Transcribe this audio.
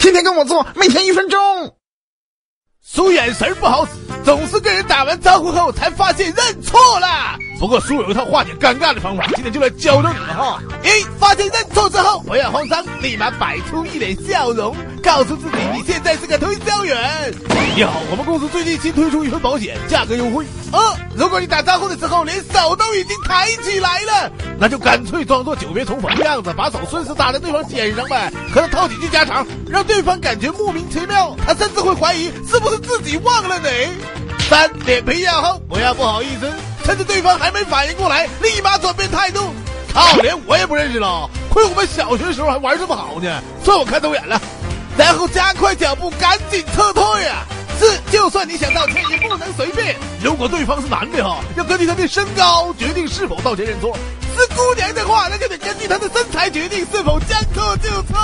天天跟我做，每天一分钟。苏眼神不好使，总是跟人打完招呼后才发现认错了。不过苏有一套化解尴尬的方法，今天就来教教你们哈。一，发现认错之后不要慌张，立马摆出一脸笑容，告诉自己你现在是个推你好，我们公司最近新推出一份保险，价格优惠。二，如果你打招呼的时候连手都已经抬起来了，那就干脆装作久别重逢的样子，把手顺势搭在对方肩上呗，和他套几句家常，让对方感觉莫名其妙，他甚至会怀疑是不是自己忘了你。三，脸皮要厚，不要不好意思。趁着对方还没反应过来，立马转变态度。靠，连我也不认识了，亏我们小学时候还玩这么好呢，算我看走眼了。然后加快脚步，赶紧撤！道歉，也不能随便。如果对方是男的哈，要根据他的身高决定是否道歉认错；是姑娘的话，那就得根据她的身材决定是否将错就错。